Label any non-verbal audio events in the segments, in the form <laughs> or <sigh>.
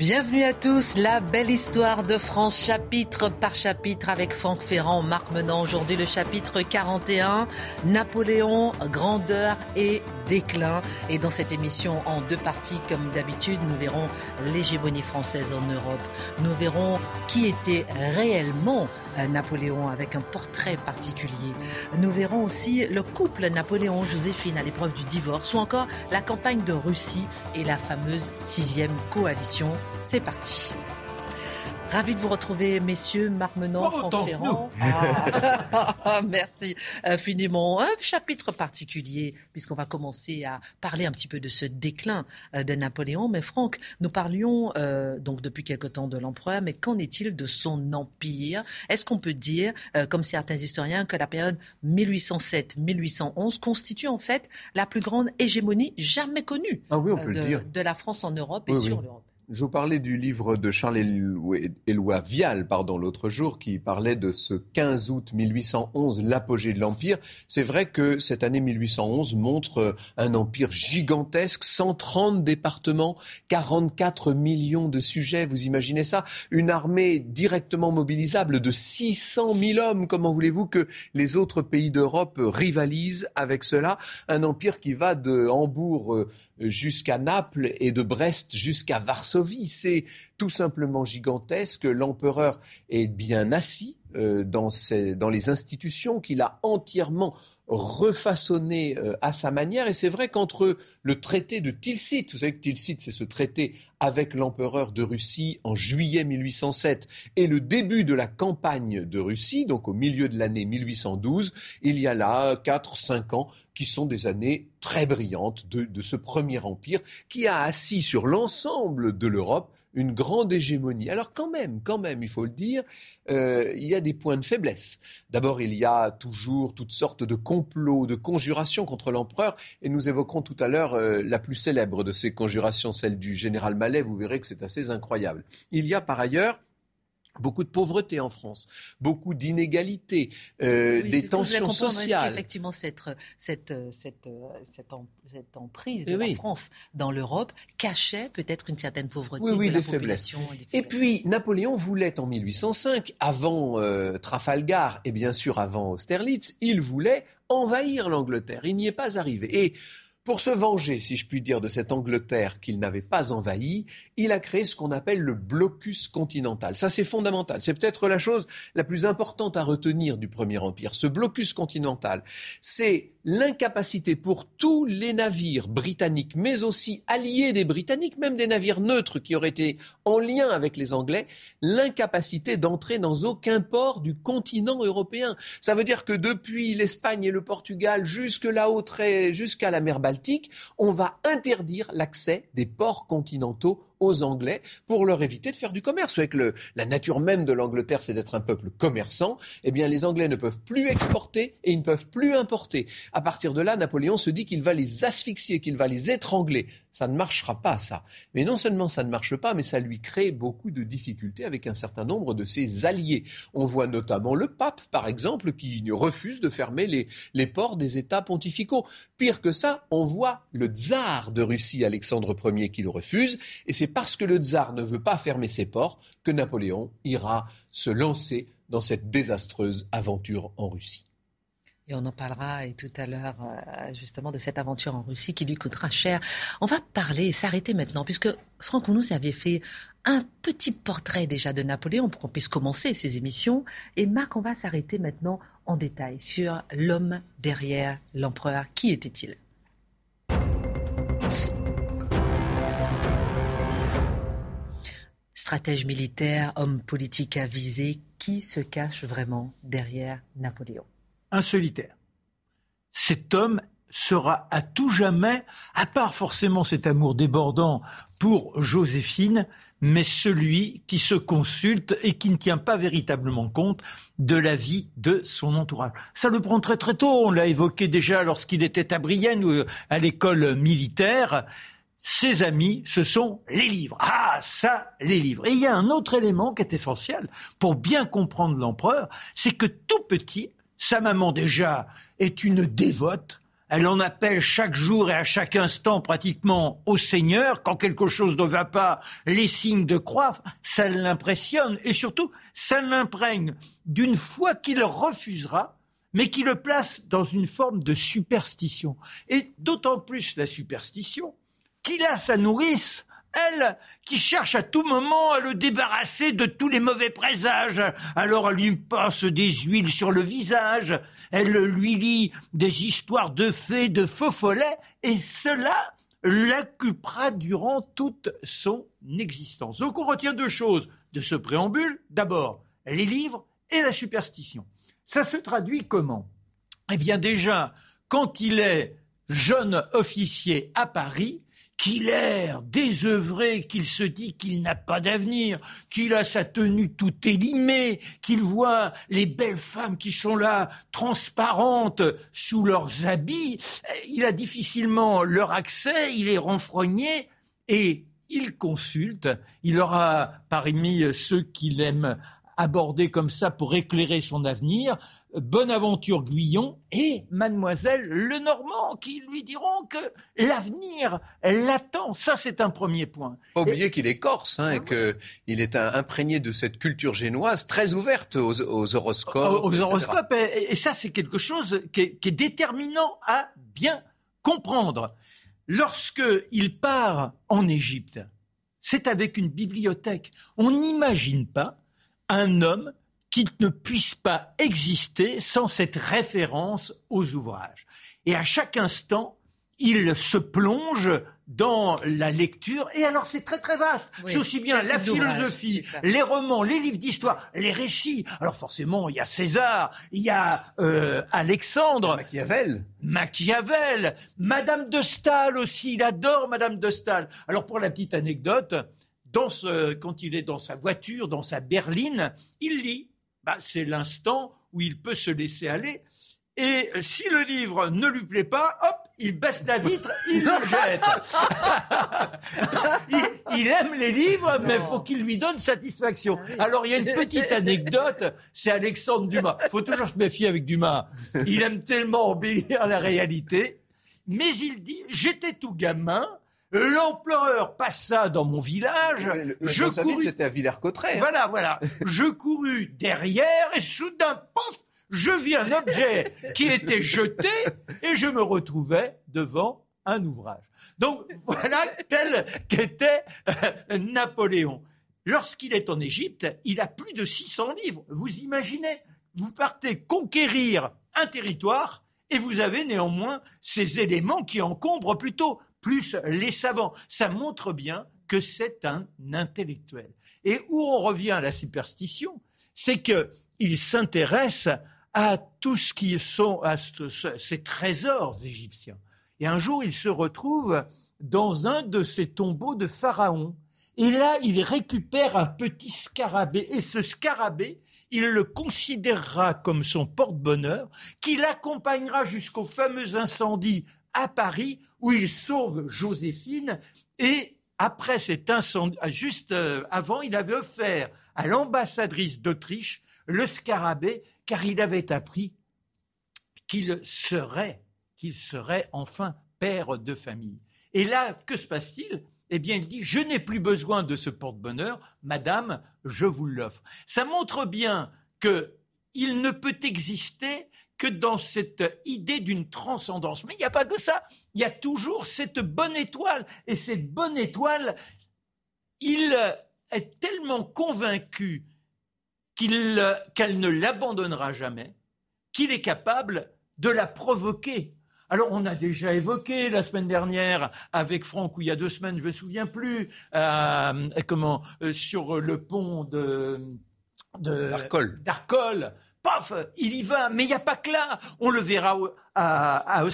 Bienvenue à tous, la belle histoire de France, chapitre par chapitre, avec Franck Ferrand, Marc Menant. Aujourd'hui, le chapitre 41, Napoléon, grandeur et déclin. Et dans cette émission, en deux parties, comme d'habitude, nous verrons l'hégémonie française en Europe. Nous verrons qui était réellement Napoléon avec un portrait particulier. Nous verrons aussi le couple Napoléon-Joséphine à l'épreuve du divorce ou encore la campagne de Russie et la fameuse sixième coalition. C'est parti. Ravi de vous retrouver, messieurs, Marc Menant, Franck Ferrand. Ah, <laughs> merci infiniment. Un chapitre particulier, puisqu'on va commencer à parler un petit peu de ce déclin euh, de Napoléon. Mais Franck, nous parlions euh, donc depuis quelque temps de l'empereur, mais qu'en est-il de son empire? Est-ce qu'on peut dire, euh, comme certains historiens, que la période 1807-1811 constitue en fait la plus grande hégémonie jamais connue Ah oui, on peut de, le dire. de la France en Europe et Oui, sur oui. l'Europe? Je vous parlais du livre de Charles Éloi- Vial, pardon, l'autre jour, qui parlait de ce 15 août 1811, l'apogée de l'Empire. C'est vrai que cette année 1811 montre un empire gigantesque, 130 départements, 44 millions de sujets, vous imaginez ça? Une armée directement mobilisable de 600 000 hommes. Comment voulez-vous que les autres pays d'Europe rivalisent avec cela? Un empire qui va de Hambourg euh, jusqu'à Naples et de Brest jusqu'à Varsovie. C'est tout simplement gigantesque. L'empereur est bien assis euh, dans, ses- dans les institutions qu'il a entièrement refaçonnées euh, à sa manière. Et c'est vrai qu'entre le traité de Tilsit, vous savez que Tilsit, c'est ce traité avec l'empereur de Russie en juillet 1807, et le début de la campagne de Russie, donc au milieu de l'année 1812, il y a là 4-5 ans qui sont des années très brillantes de, de ce premier empire qui a assis sur l'ensemble de l'Europe une grande hégémonie. Alors quand même, quand même, il faut le dire, euh, il y a des points de faiblesse. D'abord, il y a toujours toutes sortes de complots, de conjurations contre l'empereur, et nous évoquerons tout à l'heure euh, la plus célèbre de ces conjurations, celle du général Mallet. Vous verrez que c'est assez incroyable. Il y a par ailleurs beaucoup de pauvreté en France, beaucoup d'inégalités, euh, Oui, des tensions sociales. qu'effectivement, cette, cette, cette, cette, em- cette emprise de la. France dans l'Europe cachait peut-être une certaine pauvreté Oui, oui, de la des faiblesses. des Et puis, Napoléon voulait en 1805, avant euh, Trafalgar et bien sûr avant Austerlitz, il voulait envahir l'Angleterre. Il n'y est pas arrivé. Et pour se venger, si je puis dire, de cette Angleterre qu'il n'avait pas envahie, il a créé ce qu'on appelle le blocus continental. Ça, c'est fondamental. C'est peut-être la chose la plus importante à retenir du Premier Empire. Ce blocus continental, c'est l'incapacité pour tous les navires britanniques, mais aussi alliés des Britanniques, même des navires neutres qui auraient été en lien avec les Anglais, l'incapacité d'entrer dans aucun port du continent européen. Ça veut dire que depuis l'Espagne et le Portugal jusque là-haut, très- jusqu'à la mer Baltique, on va interdire l'accès des ports continentaux aux Anglais pour leur éviter de faire du commerce. Avec le, la nature même de l'Angleterre, c'est d'être un peuple commerçant. Eh bien, les Anglais ne peuvent plus exporter et ils ne peuvent plus importer. À partir de là, Napoléon se dit qu'il va les asphyxier, qu'il va les étrangler. Ça ne marchera pas, ça. Mais non seulement ça ne marche pas, mais ça lui crée beaucoup de difficultés avec un certain nombre de ses alliés. On voit notamment le pape, par exemple, qui refuse de fermer les, les ports des États pontificaux. Pire que ça, on voit le tsar de Russie, Alexandre Ier, qui le refuse. Et c'est parce que le tsar ne veut pas fermer ses ports que Napoléon ira se lancer dans cette désastreuse aventure en Russie. Et on en parlera et tout à l'heure euh, justement de cette aventure en Russie qui lui coûtera cher. On va parler et s'arrêter maintenant, puisque Franck, vous nous aviez fait un petit portrait déjà de Napoléon pour qu'on puisse commencer ces émissions. Et Marc, on va s'arrêter maintenant en détail sur l'homme derrière l'empereur. Qui était-il? Stratège militaire, homme politique avisé, qui se cache vraiment derrière Napoléon? Un solitaire. Cet homme sera à tout jamais, à part forcément cet amour débordant pour Joséphine, mais celui qui se consulte et qui ne tient pas véritablement compte de la vie de son entourage. Ça le prend très très tôt, on l'a évoqué déjà lorsqu'il était à Brienne ou à l'école militaire. Ses amis, ce sont les livres. Ah, ça, les livres. Et il y a un autre élément qui est essentiel pour bien comprendre l'empereur, c'est que tout petit, sa maman déjà est une dévote elle en appelle chaque jour et à chaque instant pratiquement au Seigneur. Quand quelque chose ne va pas, les signes de croix, ça l'impressionne. Et surtout, ça l'imprègne d'une foi qu'il refusera, mais qui le place dans une forme de superstition. Et d'autant plus la superstition qu'il a sa nourrice elle, qui cherche à tout moment à le débarrasser de tous les mauvais présages. Alors elle lui passe des huiles sur le visage, elle lui lit des histoires de fées, de faux follets, et cela l'occupera durant toute son existence. Donc on retient deux choses de ce préambule. D'abord, les livres et la superstition. Ça se traduit comment? Eh bien déjà, quand il est jeune officier à Paris, qu'il erre, désœuvré, qu'il se dit qu'il n'a pas d'avenir, qu'il a sa tenue tout élimée, qu'il voit les belles femmes qui sont là, transparentes, sous leurs habits, il a difficilement leur accès, il est renfrogné, et il consulte, il aura parmi ceux qu'il aime aborder comme ça pour éclairer son avenir, Bonaventure Guyon et Mademoiselle Lenormand qui lui diront que l'avenir l'attend. Ça, c'est un premier point. Pas oublier qu'il est corse hein, et qu'il est imprégné de cette culture génoise très ouverte aux, horoscopes. Aux, horoscopes. Et, ça, c'est quelque chose qui est, qui est déterminant à bien comprendre. Lorsqu'il part en Égypte, c'est avec une bibliothèque. On n'imagine pas un homme qui ne puisse pas exister sans cette référence aux ouvrages. Et à chaque instant, il se plonge dans la lecture. Et alors, c'est très très vaste. c'est aussi bien la philosophie, les romans, les livres d'histoire, les récits. Alors forcément, il y a César, il y a euh, Alexandre. Machiavel. Machiavel. Madame de Staël aussi. Il adore Madame de Staël. Alors, pour la petite anecdote, dans ce, quand il est dans sa voiture, dans sa berline, il lit. Bah, c'est l'instant où il peut se laisser aller. Et si le livre ne lui plaît pas, hop, il baisse la vitre, il le jette. <laughs> il, aime les livres, mais il faut qu'il lui donne satisfaction. Alors il y a une petite anecdote, c'est Alexandre Dumas. Il faut toujours se méfier avec Dumas. Il aime tellement embellir la réalité. Mais il dit, j'étais tout gamin, L'empereur passa dans mon village. je courus... c'était à Villers-Cotterêts. Hein. Voilà, voilà. <laughs> je courus derrière et soudain, pof, je vis un objet qui était jeté et je me retrouvais devant un ouvrage. Donc voilà tel qu'était euh, Napoléon. Lorsqu'il est en Égypte, il a plus de 600 livres. Vous imaginez, vous partez conquérir un territoire et vous avez néanmoins ces éléments qui encombrent plutôt plus les savants. Ça montre bien que c'est un intellectuel. Et où on revient à la superstition, c'est qu'il s'intéresse à tout ce qui sont à ces trésors égyptiens. Et un jour, il se retrouve dans un de ces tombeaux de Pharaon. Et là, il récupère un petit scarabée. Et ce scarabée, il le considérera comme son porte-bonheur, qui l'accompagnera jusqu'au fameux incendie à Paris où il sauve Joséphine et après cet incendie, juste euh, avant, il avait offert à l'ambassadrice d'Autriche le scarabée car il avait appris qu'il serait, qu'il serait enfin père de famille. Et là, que se passe-t-il? Eh bien, il dit, je n'ai plus besoin de ce porte-bonheur, madame, je vous l'offre. Ça montre bien qu'il ne peut exister que dans cette idée d'une transcendance. Mais il n'y a pas que ça. Il y a toujours cette bonne étoile. Et cette bonne étoile, il est tellement convaincu qu'elle ne l'abandonnera jamais, qu'il est capable de la provoquer. Alors, on a déjà évoqué la semaine dernière avec Franck, ou il y a deux semaines, je ne me souviens plus, euh, comment, euh, sur le pont de d'Arcole. Paf, il y va. Mais il n'y a pas que là. On le verra à,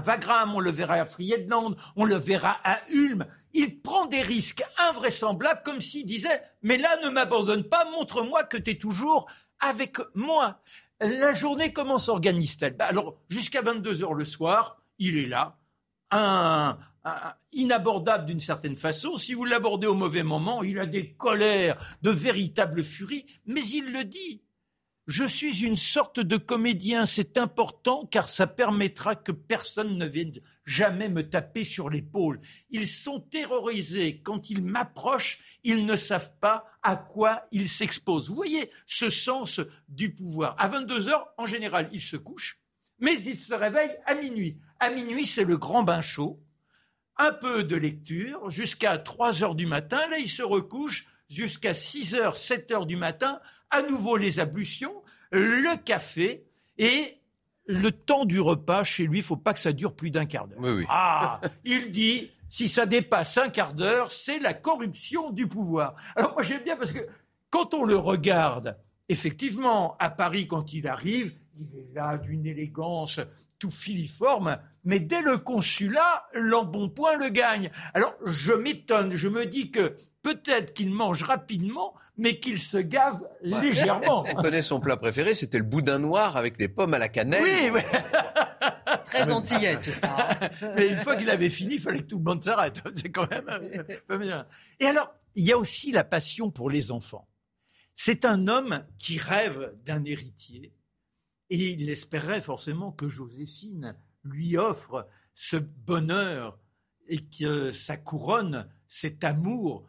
Wagram, on le verra à Friedland, on le verra à Ulm. Il prend des risques invraisemblables comme s'il disait Mais là, ne m'abandonne pas, montre-moi que tu es toujours avec moi. La journée, comment s'organise-t-elle bah, Alors, jusqu'à 22 heures le soir, il est là, un, inabordable d'une certaine façon. Si vous l'abordez au mauvais moment, il a des colères, de véritables furies, mais il le dit. Je suis une sorte de comédien, c'est important car ça permettra que personne ne vienne jamais me taper sur l'épaule. Ils sont terrorisés quand ils m'approchent, ils ne savent pas à quoi ils s'exposent. Vous voyez ce sens du pouvoir. À 22 heures, en général, ils se couchent, mais ils se réveillent à minuit. À minuit, c'est le grand bain chaud, un peu de lecture jusqu'à 3 heures du matin. Là, ils se recouchent jusqu'à 6 heures, 7 heures du matin, à nouveau les ablutions, le café et le temps du repas chez lui, il faut pas que ça dure plus d'un quart d'heure. Ah, il dit si ça dépasse un quart d'heure, c'est la corruption du pouvoir. Alors moi j'aime bien parce que quand on le regarde, effectivement, à Paris quand il arrive, il est là d'une élégance tout filiforme, mais dès le consulat, l'embonpoint le gagne. Alors je m'étonne, je me dis que peut-être qu'il mange rapidement, mais qu'il se gave légèrement. <laughs> On connaît son plat préféré, c'était le boudin noir avec des pommes à la cannelle. Oui, oui. <laughs> Très antillais tout ça. <laughs> mais une fois qu'il avait fini, il fallait que tout le monde s'arrête. C'est quand même pas bien. Et alors, il y a aussi la passion pour les enfants. C'est un homme qui rêve d'un héritier et il espérait forcément que Joséphine lui offre ce bonheur et que sa couronne, cet amour,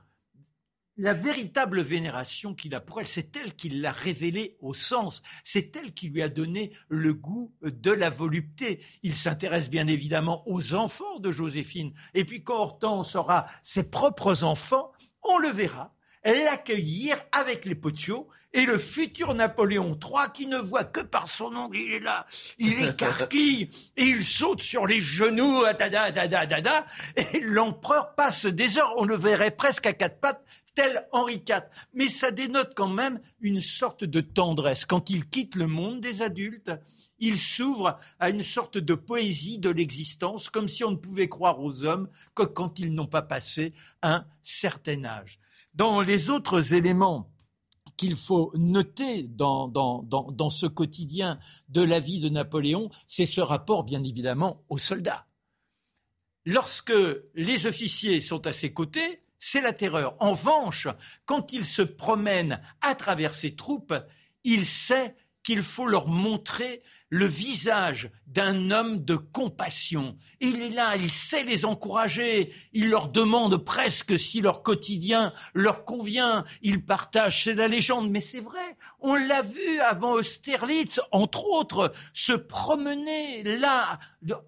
la véritable vénération qu'il a pour elle, c'est elle qui l'a révélée au sens, c'est elle qui lui a donné le goût de la volupté. Il s'intéresse bien évidemment aux enfants de Joséphine, et puis quand Hortense aura ses propres enfants, on le verra l'accueillir avec les potiaux et le futur Napoléon III qui ne voit que par son nom, il est là, il écarquille et il saute sur les genoux, et l'empereur passe des heures, on le verrait presque à quatre pattes, tel Henri IV. Mais ça dénote quand même une sorte de tendresse. Quand il quitte le monde des adultes, il s'ouvre à une sorte de poésie de l'existence, comme si on ne pouvait croire aux hommes que quand ils n'ont pas passé un certain âge. Dans les autres éléments qu'il faut noter dans, ce quotidien de la vie de Napoléon, c'est ce rapport, bien évidemment, aux soldats. Lorsque les officiers sont à ses côtés, c'est la terreur. En revanche, quand il se promène à travers ses troupes, il sait qu'il faut leur montrer le visage d'un homme de compassion. Il est là, il sait les encourager, il leur demande presque si leur quotidien leur convient, il partage, c'est la légende, mais c'est vrai, on l'a vu avant Austerlitz, entre autres, se promener là,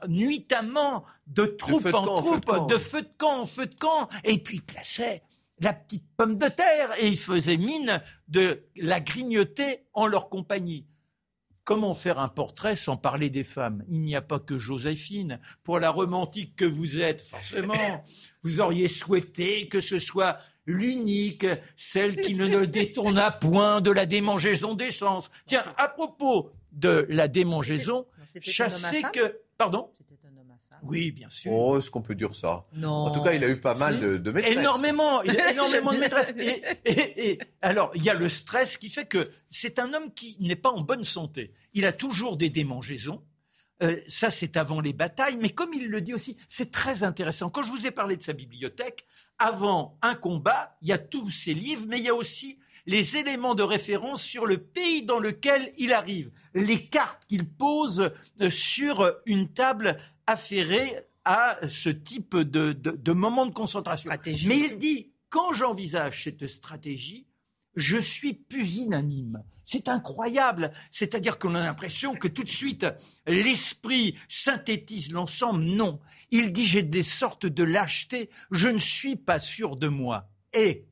nuitamment, de troupe en troupe, de feu de camp en feu de camp, et puis il plaçait la petite pomme de terre et ils faisaient mine de la grignoter en leur compagnie. Comment faire un portrait sans parler des femmes? Il n'y a pas que Joséphine. Pour la romantique que vous êtes, forcément, <laughs> vous auriez souhaité que ce soit l'unique, celle qui ne le détourna point de la démangeaison des sens. Tiens, à propos de la démangeaison, chassez que... Pardon? Oui, bien sûr. Oh, est-ce qu'on peut dire ça? Non. En tout cas, il a eu pas mal de, de, maîtresses. Énormément, il a <laughs> énormément de maîtresses. Et, alors, il y a le stress qui fait que c'est un homme qui n'est pas en bonne santé. Il a toujours des démangeaisons. Euh, ça, c'est avant les batailles, mais comme il le dit aussi, c'est très intéressant. Quand je vous ai parlé de sa bibliothèque, avant un combat, il y a tous ses livres, mais il y a aussi les éléments de référence sur le pays dans lequel il arrive, les cartes qu'il pose euh, sur une table affairée à ce type de, de, moment de concentration. Mais il dit, quand j'envisage cette stratégie, je suis pusillanime. C'est incroyable. C'est-à-dire qu'on a l'impression que tout de suite, l'esprit synthétise l'ensemble. Non. Il dit, j'ai des sortes de lâcheté. Je ne suis pas sûr de moi. Et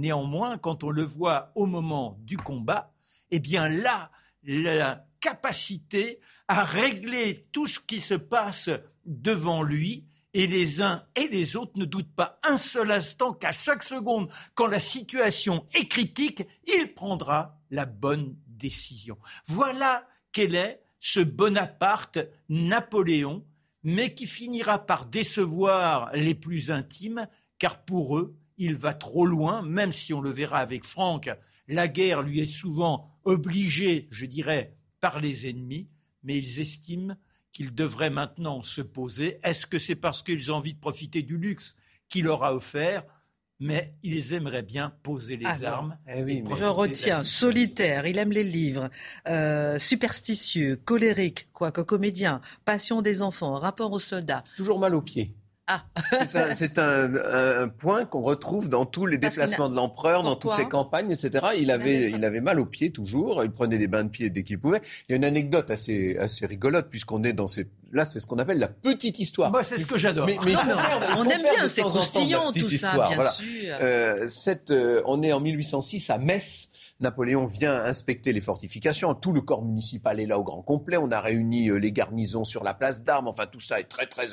Néanmoins, quand on le voit au moment du combat, eh bien là, la capacité à régler tout ce qui se passe devant lui Et les uns et les autres ne doutent pas un seul instant qu'à chaque seconde, quand la situation est critique, il prendra la bonne décision. Voilà quel est ce Bonaparte Napoléon, mais qui finira par décevoir les plus intimes, car pour eux, il va trop loin, même si on le verra avec Franck, la guerre lui est souvent obligée, je dirais, par les ennemis, mais ils estiment qu'ils devraient maintenant se poser. Est-ce que c'est parce qu'ils ont envie de profiter du luxe qu'il leur a offert? Mais ils aimeraient bien poser les armes. Eh je retiens, solitaire, il aime les livres, euh, superstitieux, colérique, quoique comédien, passion des enfants, rapport aux soldats. Toujours mal aux pieds. Ah. C'est un, point qu'on retrouve dans tous les déplacements de l'empereur, dans toutes ses campagnes, etc. Il avait, il avait mal aux pieds toujours. Il prenait des bains de pieds dès qu'il pouvait. Il y a une anecdote assez, assez rigolote puisqu'on est dans ces. Là, c'est ce qu'on appelle la petite histoire. Moi, c'est ce que j'adore. Mais, on aime bien, c'est croustillant tout ça, bien sûr. Euh, cette, euh, on est en 1806 à Metz. Napoléon vient inspecter les fortifications. Tout le corps municipal est là au grand complet. On a réuni euh, les garnisons sur la place d'armes. Enfin, tout ça est très, très...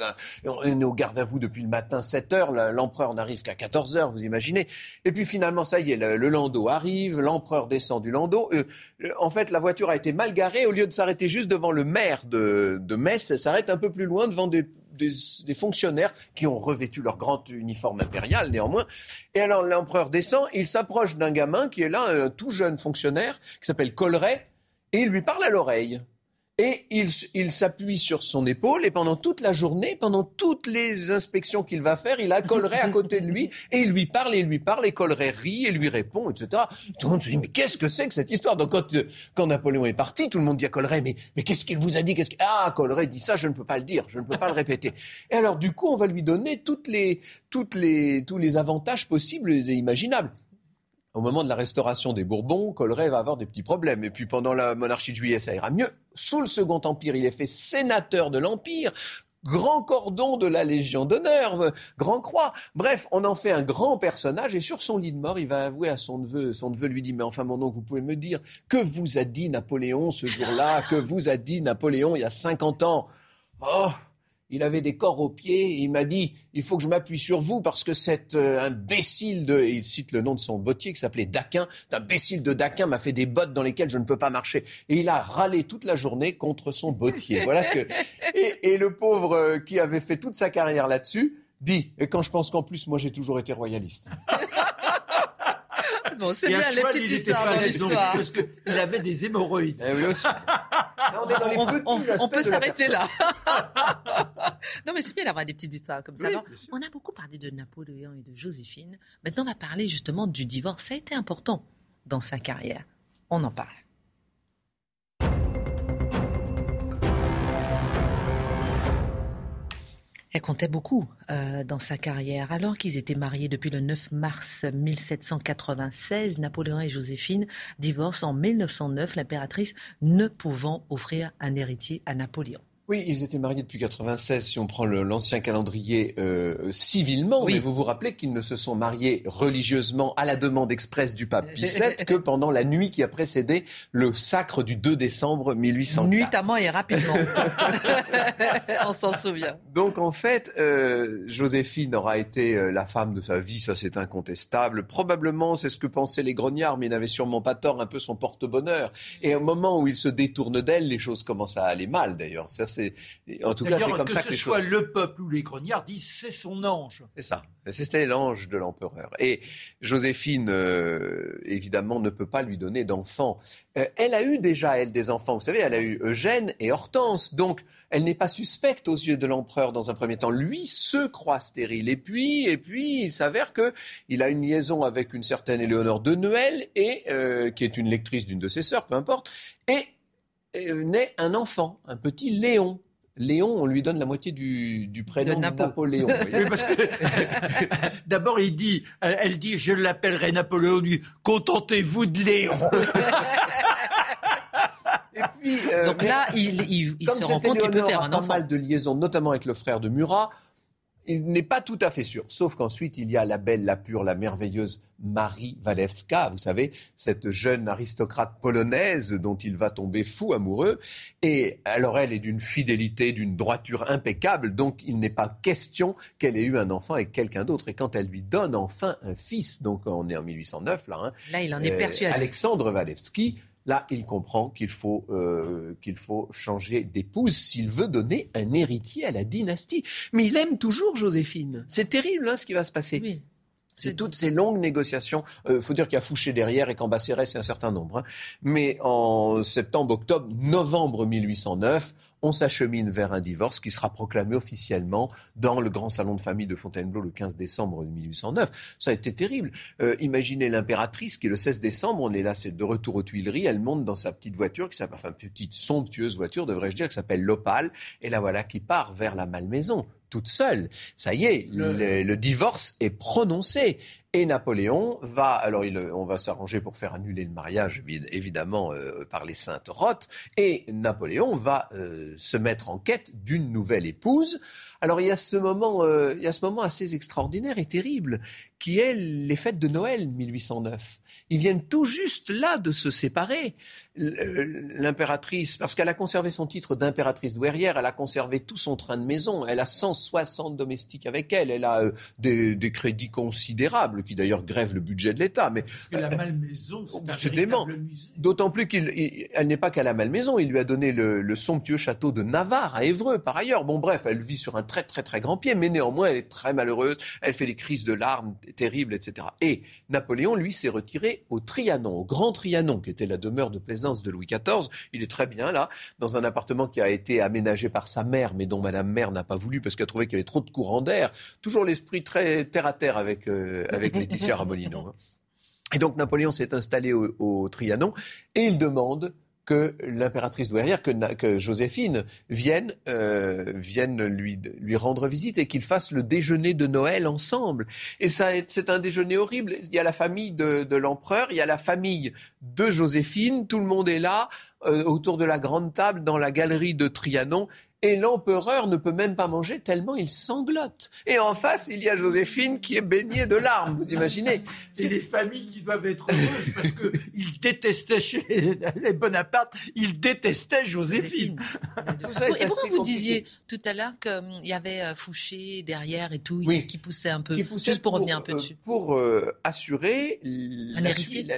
On est au garde à vous depuis le matin, 7 heures. L'empereur n'arrive qu'à 14 heures, vous imaginez. Et puis finalement, ça y est, le, landau arrive. L'empereur descend du landau. Euh, en fait, la voiture a été mal garée. Au lieu de s'arrêter juste devant le maire de, de Metz, elle s'arrête un peu plus loin devant des des, fonctionnaires qui ont revêtu leur grand uniforme impérial néanmoins. Et alors l'empereur descend, il s'approche d'un gamin qui est là, un tout jeune fonctionnaire, qui s'appelle Coleret, et il lui parle à l'oreille. Et il, s'appuie sur son épaule et pendant toute la journée, pendant toutes les inspections qu'il va faire, il a Coleret à côté de lui et il lui parle et il lui parle et Coleret rit et lui répond, etc. Tout le monde se dit, mais qu'est-ce que c'est que cette histoire? Donc quand, quand Napoléon est parti, tout le monde dit à Coleret, mais, mais qu'est-ce qu'il vous a dit? Qu'est-ce Ah, Coleret dit ça, je ne peux pas le dire, je ne peux pas le répéter. Et alors du coup, on va lui donner toutes les, toutes les, tous les avantages possibles et imaginables au moment de la restauration des Bourbons, Coleret va avoir des petits problèmes. Et puis pendant la monarchie de Juillet, ça ira mieux. Sous le Second Empire, il est fait sénateur de l'Empire grand cordon de la Légion d'honneur, grand croix. Bref, on en fait un grand personnage et sur son lit de mort, il va avouer à son neveu. Son neveu lui dit, mais enfin mon oncle, vous pouvez me dire, que vous a dit Napoléon ce jour-là Que vous a dit Napoléon il y a 50 ans? Oh, il avait des corps aux pieds, il m'a dit il faut que je m'appuie sur vous parce que cet euh, imbécile de il cite le nom de son bottier qui s'appelait Daquin, cet imbécile de Daquin m'a fait des bottes dans lesquelles je ne peux pas marcher et il a râlé toute la journée contre son bottier. voilà ce que <laughs> et, et le pauvre euh, qui avait fait toute sa carrière là-dessus dit et quand je pense qu'en plus moi j'ai toujours été royaliste. <laughs> Bon, c'est bien les petites histoires dans l'histoire. Parce qu'il avait des hémorroïdes. Eh oui, aussi. <laughs> on, peut s'arrêter là. <laughs> non, mais c'est bien d'avoir des petites histoires comme ça. on a beaucoup parlé de Napoléon et de Joséphine. Maintenant, on va parler justement du divorce. Ça a été important dans sa carrière. On en parle. Elle comptait beaucoup euh, dans sa carrière. Alors qu'ils étaient mariés depuis le 9 mars 1796, Napoléon et Joséphine divorcent en 1909, l'impératrice ne pouvant offrir un héritier à Napoléon. Oui, ils étaient mariés depuis 96, si on prend l'ancien calendrier euh, civilement, mais vous vous rappelez qu'ils ne se sont mariés religieusement à la demande expresse du pape Pie VII <laughs> que pendant la nuit qui a précédé le sacre du 2 décembre 1804. Nuitamment et rapidement. <laughs> on s'en souvient. Donc en fait, euh, Joséphine aura été euh, la femme de sa vie, ça c'est incontestable. Probablement, c'est ce que pensaient les grognards, mais ils n'avaient sûrement pas tort, un peu son porte-bonheur. Et au moment où il se détourne d'elle, les choses commencent à aller mal d'ailleurs. Ça, en tout cas, c'est comme ça que, que ce soit le peuple ou les grognards disent c'est son ange. C'est ça. C'était l'ange de l'empereur. Et Joséphine, euh, évidemment, ne peut pas lui donner d'enfants. Euh, elle a eu déjà, elle, des enfants. Vous savez, elle a eu Eugène et Hortense. Donc, elle n'est pas suspecte aux yeux de l'empereur dans un premier temps. Lui se croit stérile. Et puis, et puis, il s'avère que il a une liaison avec une certaine Éléonore de Noël, et, euh, qui est une lectrice d'une de ses sœurs, peu importe. Et naît un enfant, un petit Léon. Léon, on lui donne la moitié du, du prénom de Napoléon. <laughs> D'abord, il dit, elle dit, je l'appellerai Napoléon. dit, contentez-vous de Léon. Et puis, euh, Donc là, il, il, se rend compte qu'il peut faire un enfant. pas mal de liaisons, notamment avec le frère de Murat il n'est pas tout à fait sûr. Sauf qu'ensuite, il y a la belle, la pure, la merveilleuse Marie Walewska, vous savez, cette jeune aristocrate polonaise dont il va tomber fou amoureux. Et alors, elle est d'une fidélité, d'une droiture impeccable, donc il n'est pas question qu'elle ait eu un enfant avec quelqu'un d'autre. Et quand elle lui donne enfin un fils, donc on est en 1809, là, hein, là il en est euh, persuadé. Alexandre Walewski, Là, il comprend qu'il faut, euh, qu'il faut changer d'épouse s'il veut donner un héritier à la dynastie. Mais il aime toujours Joséphine. C'est terrible hein, ce qui va se passer. Oui. C'est toutes ces longues négociations. Il euh, faut dire qu'il y a Fouché derrière et qu'en Bassérès, c'est un certain nombre. Hein. Mais en septembre, octobre, novembre 1809, on s'achemine vers un divorce qui sera proclamé officiellement dans le grand salon de famille de Fontainebleau le 15 décembre 1809. Ça a été terrible. Euh, imaginez l'impératrice qui, le 16 décembre, on est là, c'est de retour aux Tuileries, elle monte dans sa petite voiture, qui s'appelle, enfin, petite somptueuse voiture, devrais-je dire, qui s'appelle l'Opale, et la voilà qui part vers la Malmaison toute seule. Ça y est, le, divorce est prononcé. Et Napoléon va, alors on va s'arranger pour faire annuler le mariage, évidemment, euh, par les saintes rotes. Et Napoléon va euh, se mettre en quête d'une nouvelle épouse. Alors il y a ce moment, euh, il y a ce moment assez extraordinaire et terrible qui est les fêtes de Noël 1809. Ils viennent tout juste là de se séparer. L'impératrice, parce qu'elle a conservé son titre d'impératrice douairière, elle a conservé tout son train de maison, elle a 160 domestiques avec elle, elle a euh, des, crédits considérables qui d'ailleurs grèvent le budget de l'État. Mais la Malmaison, c'est dément. D'autant plus qu'elle n'est pas qu'à la Malmaison, il lui a donné le, le, somptueux château de Navarre à Évreux par ailleurs. Bon bref, elle vit sur un très très très grand pied, mais néanmoins elle est très malheureuse, elle fait des crises de larmes terribles, etc. Et Napoléon, lui, s'est retiré au Trianon, au Grand Trianon, qui était la demeure de plaisance de Louis XIV. Il est très bien là, dans un appartement qui a été aménagé par sa mère, mais dont Madame Mère n'a pas voulu parce qu'elle trouvait qu'il y avait trop de courant d'air. Toujours l'esprit très terre à terre avec, euh, avec <laughs> Laetitia Ramolino. Hein. Et donc Napoléon s'est installé au Trianon et il demande que l'impératrice douairière, que, que Joséphine vienne, euh, vienne lui, lui rendre visite et qu'ils fassent le déjeuner de Noël ensemble. Et ça, c'est un déjeuner horrible. Il y a la famille de, de l'empereur, il y a la famille de Joséphine, tout le monde est là. Euh, autour de la grande table dans la galerie de Trianon et l'empereur ne peut même pas manger tellement il sanglote. Et en face, il y a Joséphine qui est baignée de larmes, vous imaginez <laughs> C'est des familles qui doivent être heureuses parce qu'ils détestaient chez <laughs> les Bonaparte, ils détestaient Joséphine. <laughs> et pourquoi vous disiez tout à l'heure qu'il hum, y avait euh, Fouché derrière et tout, qui poussait un peu, juste pour, revenir un peu dessus? Pour euh, assurer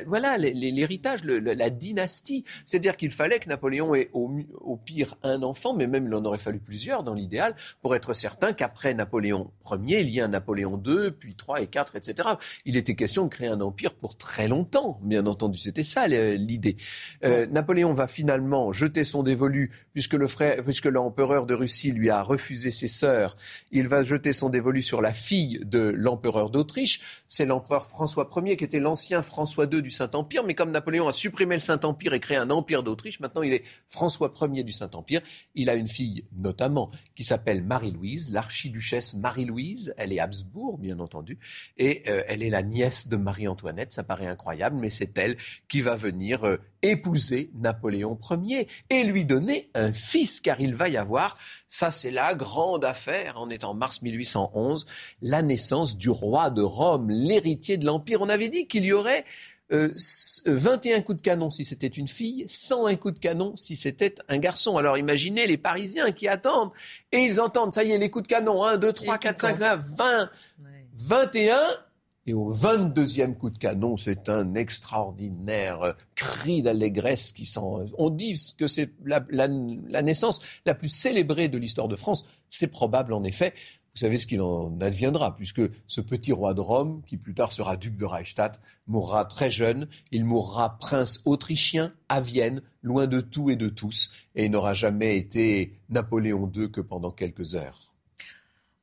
voilà, l'héritage, la dynastie. C'est-à-dire qu'il fallait que Napoléon ait au, au pire un enfant, mais même il en aurait fallu plusieurs dans l'idéal pour être certain qu'après Napoléon Ier, il y a un Napoléon II, puis III et IV, etc. Il était question de créer un empire pour très longtemps, bien entendu. C'était ça l'idée. Euh, Napoléon va finalement jeter son dévolu, puisque le frère, puisque l'empereur de Russie lui a refusé ses sœurs. Il va jeter son dévolu sur la fille de l'empereur d'Autriche. C'est l'empereur François Ier qui était l'ancien François II du Saint-Empire, mais comme Napoléon a supprimé le Saint-Empire et créé un empire d'Autriche, maintenant il est François Ier du Saint-Empire. Il a une fille notamment, qui s'appelle Marie-Louise, l'archiduchesse Marie-Louise. Elle est Habsbourg, bien entendu, et euh, elle est la nièce de Marie-Antoinette. Ça paraît incroyable, mais c'est elle qui va venir euh, épouser Napoléon Ier et lui donner un fils, car il va y avoir, ça c'est la grande affaire, on est en mars 1811, la naissance du roi de Rome, l'héritier de l'Empire. On avait dit qu'il y aurait 21 euh, coups de canon si c'était une fille, 101 coups de canon si c'était un garçon. Alors imaginez les Parisiens qui attendent et ils entendent, ça y est, les coups de canon, 1, 2, 3, 4, 5, là, 20, 21. Et au 22e coup de canon, c'est un extraordinaire cri d'allégresse qui sent. On dit que c'est la, la naissance la plus célébrée de l'histoire de France. C'est probable en effet. Vous savez ce qu'il en adviendra, puisque ce petit roi de Rome, qui plus tard sera duc de Reichstadt, mourra très jeune. Il mourra prince autrichien à Vienne, loin de tout et de tous, et n'aura jamais été Napoléon II que pendant quelques heures.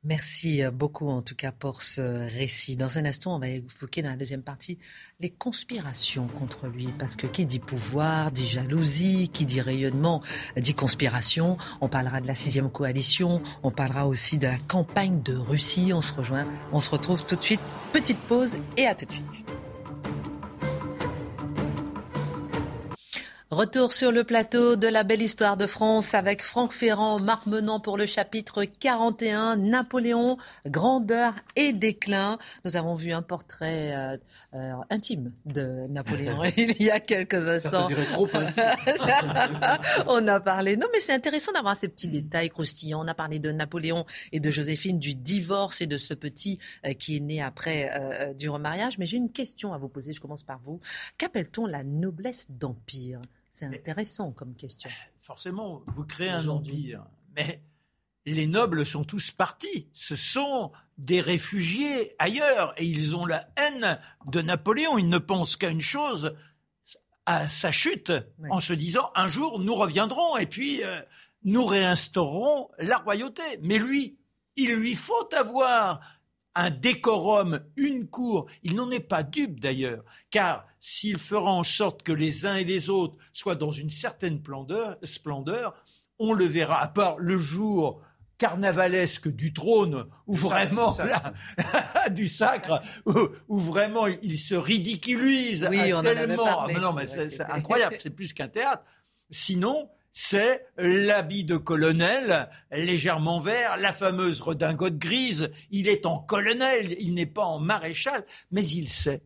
Merci euh, beaucoup en tout cas pour ce récit. Dans un instant, on va évoquer dans la deuxième partie les conspirations contre lui. Parce que qui dit pouvoir dit jalousie, qui dit rayonnement dit conspiration. On parlera de la sixième coalition, on parlera aussi de la campagne de Russie. On se rejoint, on se retrouve tout de suite. Petite pause et à tout de suite. Retour sur le plateau de la belle histoire de France avec Franck Ferrand, Marc Menant pour le chapitre 41, Napoléon, grandeur et déclin. Nous avons vu un portrait euh, euh, intime de Napoléon <laughs> il y a quelques instants. Ça trop intime. <laughs> On a parlé. Non, mais c'est intéressant d'avoir ces petits détails croustillants. On a parlé de Napoléon et de Joséphine, du divorce et de ce petit euh, qui est né après du remariage. Mais j'ai une question à vous poser. Je commence par vous. Qu'appelle-t-on la noblesse d'empire? C'est intéressant comme question. Forcément, vous créez un empire, mais les nobles sont tous partis. Ce sont des réfugiés ailleurs et ils ont la haine de Napoléon. Ils ne pensent qu'à une chose, à sa chute, en se disant un jour nous reviendrons et puis euh, nous réinstaurerons la royauté. Mais lui, il lui faut avoir un décorum, une cour. Il n'en est pas dupe d'ailleurs, car s'il fera en sorte que les uns et les autres soient dans une certaine splendeur, on le verra, à part le jour carnavalesque du trône, ou vraiment du <laughs> sacre, où, vraiment il se ridiculise oui, tellement. Ah, non, mais c'est incroyable, c'est plus qu'un théâtre. Sinon, c'est l'habit de colonel, légèrement vert, la fameuse redingote grise. Il est en colonel, il n'est pas en maréchal, mais il sait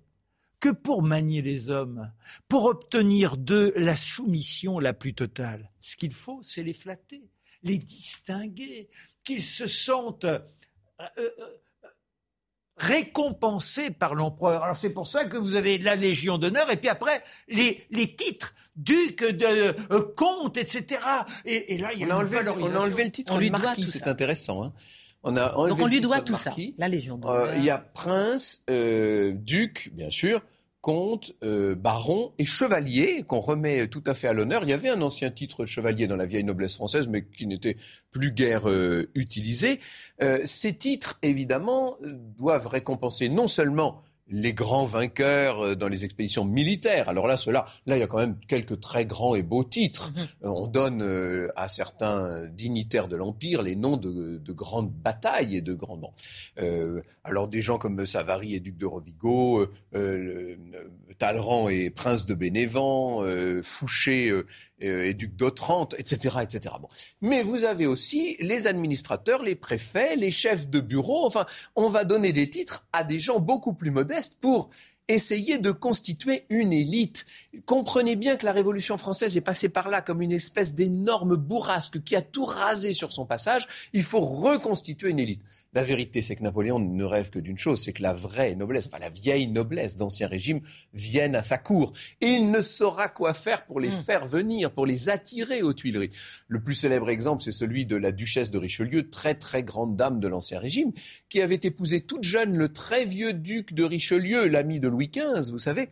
que pour manier les hommes, pour obtenir d'eux la soumission la plus totale, ce qu'il faut, c'est les flatter, les distinguer, qu'ils se sentent euh, euh, récompensé par l'empereur. Alors c'est pour ça que vous avez la Légion d'honneur et puis après les, les titres duc, de euh, comte, etc. Et, là il y a on, a enlevé, on a enlevé le titre on lui marquis, c'est intéressant. Hein. On a Donc on lui doit tout ça, la Légion d'honneur. Euh, il y a prince, euh, duc, bien sûr, comte, euh, baron et chevalier, qu'on remet tout à fait à l'honneur. Il y avait un ancien titre de chevalier dans la vieille noblesse française, mais qui n'était plus guère euh, utilisé. Euh, ces titres, évidemment, doivent récompenser non seulement les grands vainqueurs euh, dans les expéditions militaires. Alors là, cela, là, il y a quand même quelques très grands et beaux titres. Mhm. Euh, on donne euh, à certains dignitaires de l'Empire les noms de, grandes batailles et de grands noms. alors des gens comme Savary et duc de Rovigo, Talleyrand et prince de Bénévent, Fouché et duc d'Otrante, etc., etc. Bon. Mais vous avez aussi les administrateurs, les préfets, les chefs de bureau. Enfin, on va donner des titres à des gens beaucoup plus modestes pour essayer de constituer une élite. Comprenez bien que la Révolution française est passée par là comme une espèce d'énorme bourrasque qui a tout rasé sur son passage. Il faut reconstituer une élite. La vérité, c'est que Napoléon ne rêve que d'une chose, c'est que la vraie noblesse, enfin la vieille noblesse d'Ancien Régime, vienne à sa cour. Et il ne saura quoi faire pour les hmm. faire venir, pour les attirer aux Tuileries. Le plus célèbre exemple, c'est celui de la duchesse de Richelieu, très très grande dame de l'Ancien Régime, qui avait épousé toute jeune le très vieux duc de Richelieu, l'ami de Louis XV, vous savez,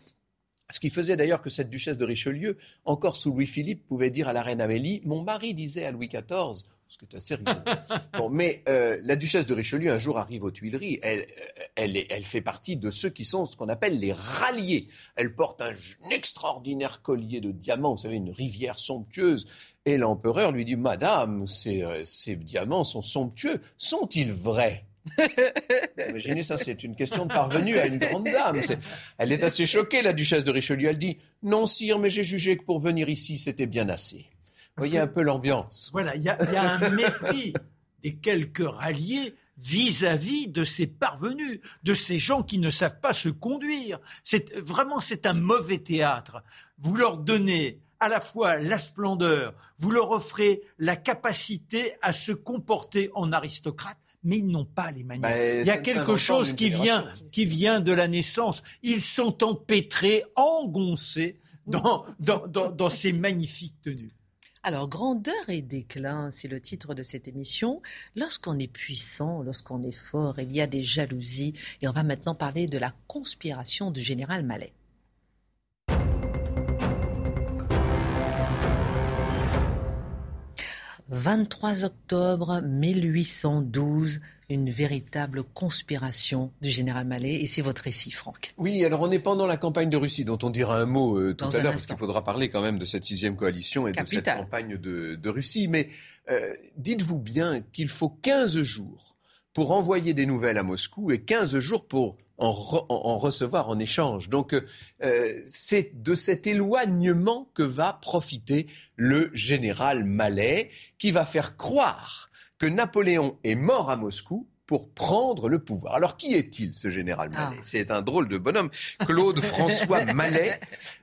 ce qui faisait d'ailleurs que cette duchesse de Richelieu, encore sous Louis-Philippe, pouvait dire à la reine Amélie Mon mari disait à Louis XIV, ce qui est assez rigolo. <laughs> bon, mais euh, la duchesse de Richelieu, un jour, arrive aux Tuileries. Elle, euh, elle, elle fait partie de ceux qui sont ce qu'on appelle les ralliés. Elle porte un, extraordinaire collier de diamants, vous savez, une rivière somptueuse. Et l'empereur lui dit Madame, ces, euh, ces diamants sont somptueux. Sont-ils vrais? <laughs> Imaginez ça, c'est une question de parvenue à une grande dame. elle est assez choquée, la duchesse de Richelieu. Elle dit Non, sire, mais j'ai jugé que pour venir ici, c'était bien assez. Voyez un peu l'ambiance. Voilà, il y, a un mépris <laughs> des quelques ralliés vis-à-vis de ces parvenus, de ces gens qui ne savent pas se conduire. C'est vraiment c'est un mauvais théâtre. Vous leur donnez à la fois la splendeur, vous leur offrez la capacité à se comporter en aristocrate, mais ils n'ont pas les manières. Ben, il y a quelque chose qui vient, qui vient de la naissance. Ils sont empêtrés, engoncés dans, dans, dans, dans ces magnifiques tenues. Alors, grandeur et déclin, c'est le titre de cette émission. Lorsqu'on est puissant, lorsqu'on est fort, il y a des jalousies. Et on va maintenant parler de la conspiration du général Mallet. 23 octobre 1812, une véritable conspiration du général Mallet. Et c'est votre récit, Franck. Oui, alors on est pendant la campagne de Russie, dont on dira un mot euh, tout à l'heure, parce qu'il faudra parler quand même de cette sixième coalition et de cette campagne de, Russie. Mais euh, dites-vous bien qu'il faut 15 jours pour envoyer des nouvelles à Moscou et 15 jours pour en, recevoir en échange. Donc euh, c'est de cet éloignement que va profiter le général Mallet, qui va faire croire que Napoléon est mort à Moscou pour prendre le pouvoir. Alors qui est-il, ce général Mallet ah. C'est un drôle de bonhomme. Claude <laughs> François Mallet,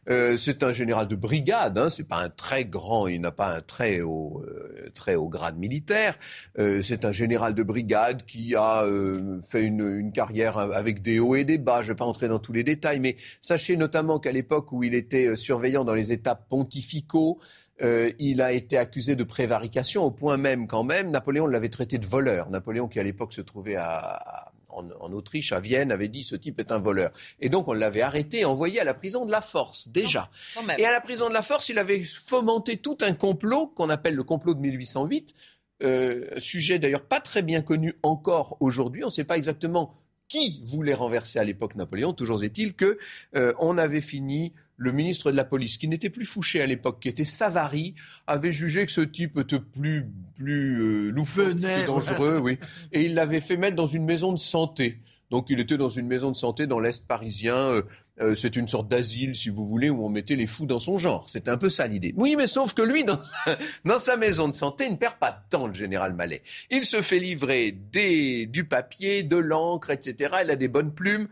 euh, c'est un général de brigade. Hein, c'est pas un très grand, il n'a pas un très haut, euh, très haut grade militaire. Euh, c'est un général de brigade qui a euh, fait une, une, carrière avec des hauts et des bas. Je vais pas entrer dans tous les détails, mais sachez notamment qu'à l'époque où il était surveillant dans les États pontificaux, euh, il a été accusé de prévarication au point même quand même, Napoléon l'avait traité de voleur. Napoléon qui à l'époque se trouvait en, Autriche, à Vienne, avait dit ce type est un voleur. Et donc on l'avait arrêté envoyé à la prison de la Force, déjà. et à la prison de la Force, il avait fomenté tout un complot qu'on appelle le complot de 1808, euh, sujet d'ailleurs pas très bien connu encore aujourd'hui. On ne sait pas exactement qui voulait renverser à l'époque Napoléon. Toujours est-il que euh, on avait fini le ministre de la police, qui n'était plus Fouché à l'époque, qui était Savary, avait jugé que ce type était plus plus euh, plus dangereux, oui, <laughs> et il l'avait fait mettre dans une maison de santé. Donc il était dans une maison de santé dans l'est parisien. Euh, euh, c'est une sorte d'asile, si vous voulez, où on mettait les fous dans son genre. C'était un peu ça l'idée. Oui, mais sauf que lui, dans sa, dans sa, maison de santé, il ne perd pas de temps, le général Mallet. Il se fait livrer des, du papier, de l'encre, etc. Il a des bonnes plumes.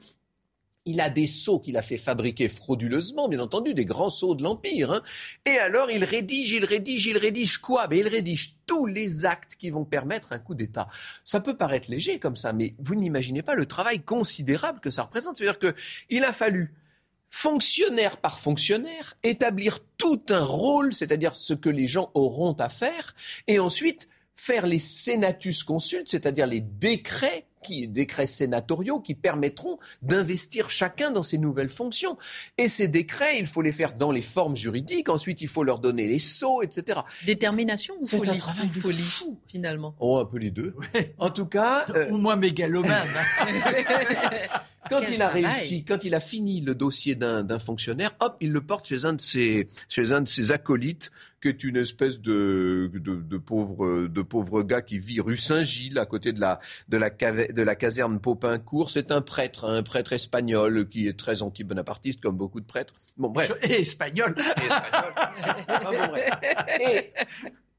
Il a des sceaux qu'il a fait fabriquer frauduleusement, bien entendu, des grands sceaux de l'Empire. Hein. Et alors, il rédige, il rédige, il rédige quoi? Mais il rédige tous les actes qui vont permettre un coup d'État. Ça peut paraître léger comme ça, mais vous n'imaginez pas le travail considérable que ça représente. C'est-à-dire qu'il a fallu fonctionnaire par fonctionnaire, établir tout un rôle, c'est-à-dire ce que les gens auront à faire, et ensuite faire les senatus consultes, c'est-à-dire les décrets qui, décrets sénatoriaux qui permettront d'investir chacun dans ses nouvelles fonctions. Et ces décrets, il faut les faire dans les formes juridiques. Ensuite, il faut leur donner les sceaux, etc. Détermination ou folie, un travail de folie, fou. finalement Oh, un peu les deux. En tout cas, euh... ou moins mégalomane. <laughs> <laughs> Quand il a réussi, quand il a fini le dossier d'un fonctionnaire, hop, il le porte chez un de ses, chez un de ses acolytes, qui est une espèce de, de, de pauvre, de pauvre gars qui vit rue Saint-Gilles, à côté de la, de la, de la caserne Popincourt. C'est un prêtre, un prêtre espagnol qui est très anti-bonapartiste, comme beaucoup de prêtres. Bon, bref. <laughs> Et espagnol. Et espagnol. Ah,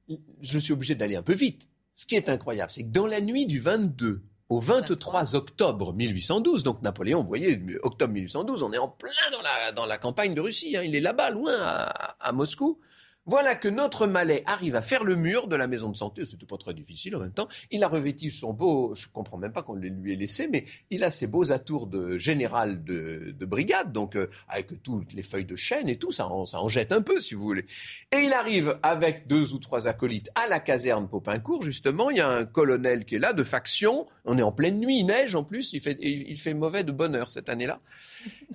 Et je suis obligé d'aller un peu vite. Ce qui est incroyable, c'est que dans la nuit du 22 au 23 octobre 1812, donc Napoléon, vous voyez, octobre 1812, on est en plein dans la, dans la campagne de Russie, hein. il est là-bas, loin, à Moscou. Voilà que notre Malais arrive à faire le mur de la maison de santé. C'était pas très difficile en même temps. Il a revêtu son beau, je comprends même pas qu'on lui ait laissé, mais il a ses beaux atours de général de, brigade, donc euh, avec toutes les feuilles de chêne et tout, ça en, ça en jette un peu si vous voulez. Et il arrive avec deux ou trois acolytes à la caserne Popincourt, justement. Il y a un colonel qui est là de faction. On est en pleine nuit, il neige en plus. Il fait, il fait mauvais de bonheur cette année-là.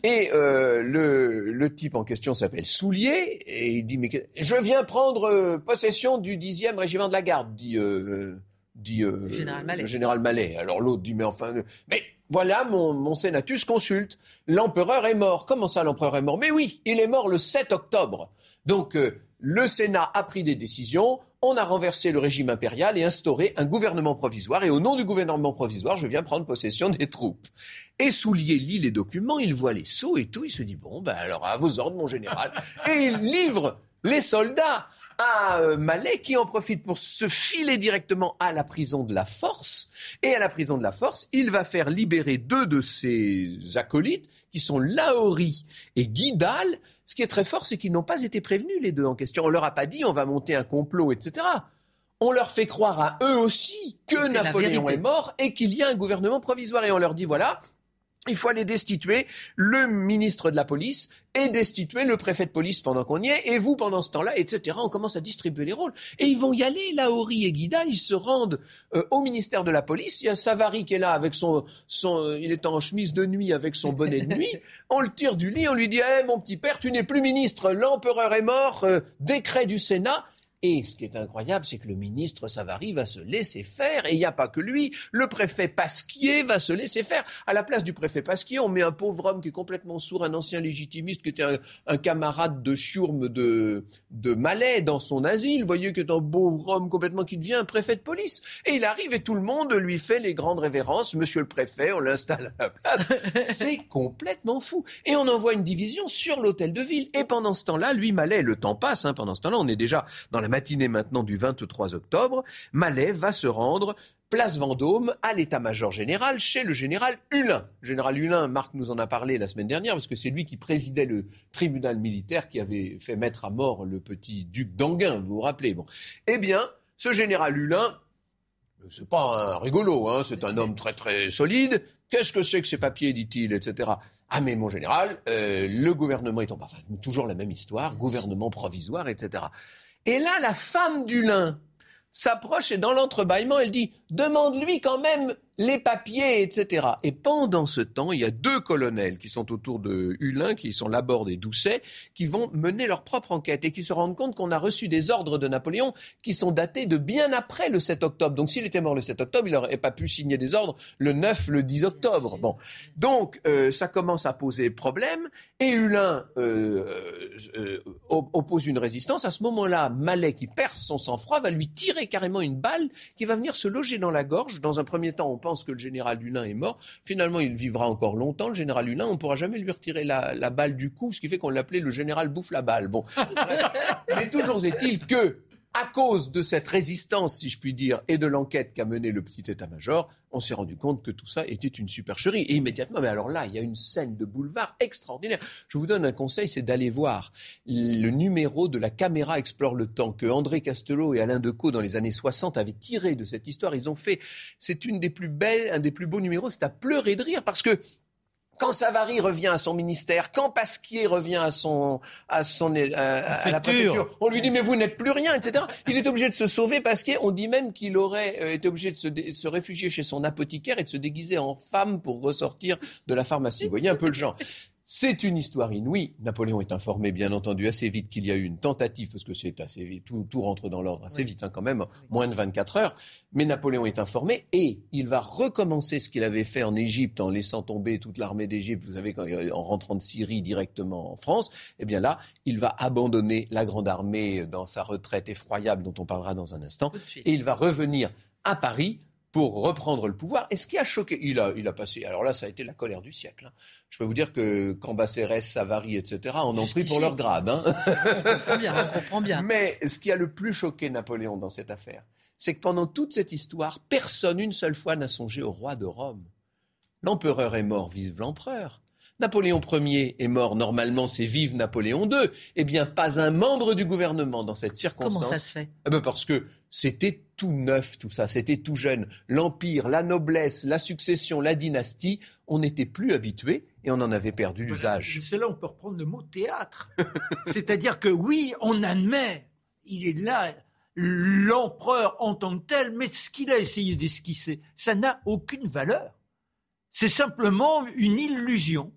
Et euh, le, le, type en question s'appelle Soulier et il dit mais je viens prendre euh, possession du dixième régiment de la garde, dit, euh, dit général le général Mallet. Alors l'autre dit mais enfin mais voilà mon, mon sénatus consulte. L'empereur est mort. Comment ça l'empereur est mort? Mais oui, il est mort le 7 octobre. Donc le Sénat a pris des décisions on a renversé le régime impérial et instauré un gouvernement provisoire. Et au nom du gouvernement provisoire, je viens prendre possession des troupes. Et Soulier lit les documents, il voit les sceaux et tout, il se dit, bon, ben alors à vos ordres, mon général. et il livre les soldats à euh, Malais qui en profite pour se filer directement à la prison de la Force. Et à la prison de la Force, il va faire libérer deux de ses acolytes qui sont Laori et Guidal. Ce qui est très fort, c'est qu'ils n'ont pas été prévenus, les deux en question. On leur a pas dit on va monter un complot, etc. On leur fait croire à eux aussi que Napoléon est mort et qu'il y a un gouvernement provisoire. Et on leur dit voilà, il faut aller destituer le ministre de la police et destituer le préfet de police pendant qu'on y est, et vous pendant ce temps-là, etc. On commence à distribuer les rôles. Et ils vont y aller, Laori et Guida, ils se rendent euh, au ministère de la police. Il y a Savary qui est là avec son, son, il est en chemise de nuit avec son bonnet de nuit. <laughs> On le tire du lit, on lui dit, eh mon petit père, tu n'es plus ministre, l'empereur est mort, euh, décret du Sénat. Et ce qui est incroyable, c'est que le ministre Savary va se laisser faire. Et il n'y a pas que lui. Le préfet Pasquier va se laisser faire. À la place du préfet Pasquier, on met un pauvre homme qui est complètement sourd, un ancien légitimiste, qui était un, camarade de chiourme de, de Malais dans son asile. Vous voyez que est un beau homme complètement qui devient un préfet de police. Et il arrive et tout le monde lui fait les grandes révérences. Monsieur le préfet, on l'installe à la place. <laughs> C'est complètement fou. Et on envoie une division sur l'hôtel de ville. Et pendant ce temps-là, lui, Malais, le temps passe. Hein, pendant ce temps-là, on est déjà dans la matinée maintenant du 23 octobre, Malais va se rendre place Vendôme, à l'état-major général, chez le général Hulin. Général Hulin, Marc nous en a parlé la semaine dernière, parce que c'est lui qui présidait le tribunal militaire qui avait fait mettre à mort le petit duc d'Anguin, vous vous rappelez. Bon. Eh bien, ce général Hulin, c'est pas un rigolo, hein, c'est un homme très très solide. Qu'est-ce que c'est que ces papiers, dit-il, etc. Ah mais mon général, euh, le gouvernement est en... Enfin, toujours la même histoire, gouvernement provisoire, etc. Et là, la femme du lin s'approche et dans l'entrebâillement, elle dit Demande-lui quand même les papiers, etc. Et pendant ce temps, il y a deux colonels qui sont autour de Hulin, qui sont Laborde et Doucet, qui vont mener leur propre enquête et qui se rendent compte qu'on a reçu des ordres de Napoléon qui sont datés de bien après le 7 octobre. Donc s'il était mort le 7 octobre, il n'aurait pas pu signer des ordres le 9, le 10 octobre. Bon, donc euh, ça commence à poser problème et Hulin euh, euh, oppose une résistance. À ce moment-là, Mallet, qui perd son sang-froid, va lui tirer carrément une balle qui va venir se loger dans la gorge. Dans un premier temps, on pense pense que le général Hulin est mort. Finalement, il vivra encore longtemps, le général Hulin. On ne pourra jamais lui retirer la, balle du cou, ce qui fait qu'on l'appelait le général bouffe la balle. Bon. <laughs> Mais toujours est-il que à cause de cette résistance, si je puis dire, et de l'enquête qu'a menée le petit état-major, on s'est rendu compte que tout ça était une supercherie. Et immédiatement, mais alors là, il y a une scène de boulevard extraordinaire. Je vous donne un conseil, c'est d'aller voir le numéro de la caméra explore le temps que André Castelot et Alain Decaux, dans les années 60, avaient tiré de cette histoire. Ils ont fait, c'est une des plus belles, un des plus beaux numéros. C'est à pleurer de rire parce que quand Savary revient à son ministère, quand Pasquier revient à son à son euh, à, la préfecture, on lui dit mais vous n'êtes plus rien, etc. Il est obligé de se sauver Pasquier. On dit même qu'il aurait euh, été obligé de se, se, réfugier chez son apothicaire et de se déguiser en femme pour ressortir de la pharmacie. Vous voyez un peu le genre. C'est une histoire inouïe. Napoléon est informé, bien entendu, assez vite qu'il y a eu une tentative, parce que c'est assez vite, tout, rentre dans l'ordre assez vite, hein, quand même, moins de 24 heures. Mais Napoléon est informé et il va recommencer ce qu'il avait fait en Égypte en laissant tomber toute l'armée d'Égypte, vous savez, en rentrant de Syrie directement en France. Eh bien là, il va abandonner la grande armée dans sa retraite effroyable dont on parlera dans un instant, et il va revenir à Paris pour reprendre le pouvoir. Et ce qui a choqué, il a, il a passé, alors là, ça a été la colère du siècle. Hein. Je peux vous dire que Cambacérès, Savary, etc., en ont pris pour leur grade. Hein. on comprend bien, on comprend bien. Mais ce qui a le plus choqué Napoléon dans cette affaire, c'est que pendant toute cette histoire, personne une seule fois n'a songé au roi de Rome. L'empereur est mort, vive l'empereur. Napoléon Ier est mort, normalement c'est vive Napoléon II. Eh bien, pas un membre du gouvernement dans cette circonstance. Comment ça se fait? Eh ben Parce que c'était tout neuf tout ça, c'était tout jeune. L'empire, la noblesse, la succession, la dynastie, on n'était plus habitué et on en avait perdu l'usage. C'est là on peut reprendre le mot théâtre. <laughs> C'est-à-dire que oui, on admet, il est là, l'empereur en tant que tel, mais ce qu'il a essayé d'esquisser, ça n'a aucune valeur. C'est simplement une illusion.